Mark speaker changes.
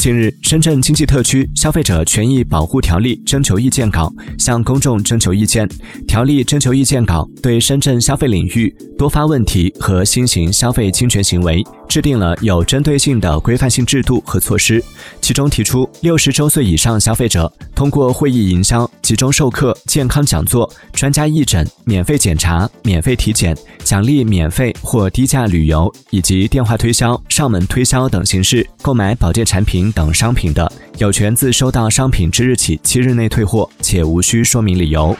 Speaker 1: 近日，深圳经济特区消费者权益保护条例征求意见稿向公众征求意见。条例征求意见稿对深圳消费领域多发问题和新型消费侵权行为制定了有针对性的规范性制度和措施。其中提出，六十周岁以上消费者通过会议营销、集中授课、健康讲座、专家义诊、免费检查、免费体检、奖励免费或低价旅游以及电话推销、上门推销等形式购买保健产品等商品的，有权自收到商品之日起七日内退货，且无需说明理由。